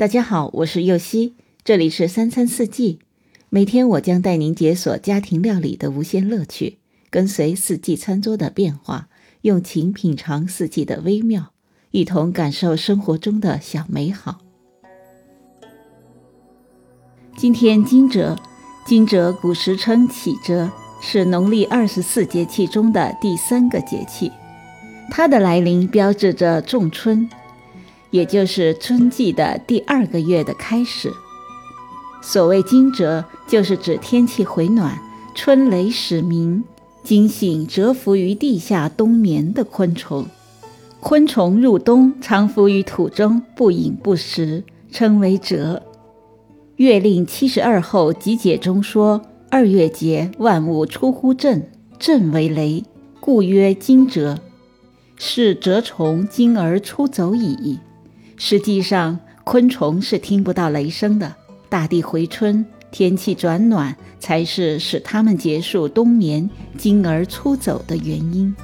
大家好，我是右希，这里是三餐四季。每天我将带您解锁家庭料理的无限乐趣，跟随四季餐桌的变化，用情品尝四季的微妙，一同感受生活中的小美好。今天惊蛰，惊蛰古时称启蛰，是农历二十四节气中的第三个节气，它的来临标志着仲春。也就是春季的第二个月的开始。所谓惊蛰，就是指天气回暖，春雷始鸣，惊醒蛰伏于地下冬眠的昆虫。昆虫入冬，常伏于土中，不饮不食，称为蛰。《月令七十二候集解》中说：“二月节，万物出乎震，震为雷，故曰惊蛰。是蛰虫惊而出走矣。”实际上，昆虫是听不到雷声的。大地回春，天气转暖，才是使它们结束冬眠、惊而出走的原因。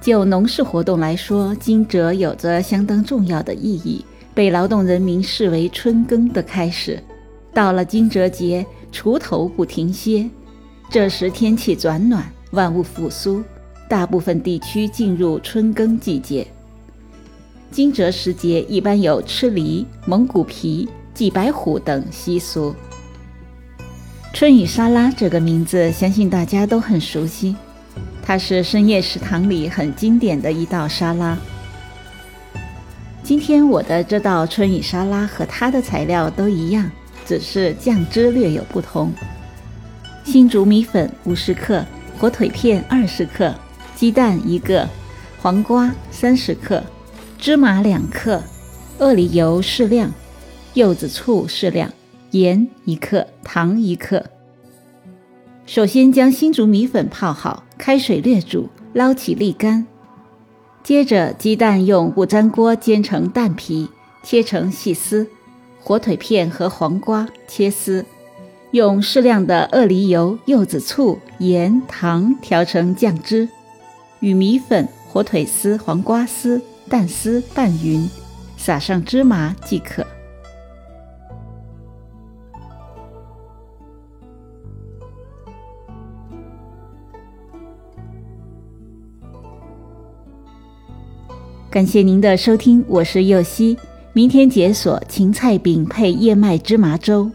就农事活动来说，惊蛰有着相当重要的意义，被劳动人民视为春耕的开始。到了惊蛰节，锄头不停歇。这时天气转暖，万物复苏，大部分地区进入春耕季节。惊蛰时节一般有吃梨、蒙古皮、祭白虎等习俗。春雨沙拉这个名字，相信大家都很熟悉，它是深夜食堂里很经典的一道沙拉。今天我的这道春雨沙拉和它的材料都一样，只是酱汁略有不同。新竹米粉五十克，火腿片二十克，鸡蛋一个，黄瓜三十克。芝麻两克，鳄梨油适量，柚子醋适量，盐一克，糖一克。首先将新竹米粉泡好，开水略煮，捞起沥干。接着鸡蛋用不粘锅煎成蛋皮，切成细丝；火腿片和黄瓜切丝，用适量的鳄梨油、柚子醋、盐、糖调成酱汁，与米粉、火腿丝、黄瓜丝。蛋丝拌匀，撒上芝麻即可。感谢您的收听，我是右希。明天解锁芹菜饼配燕麦芝麻粥。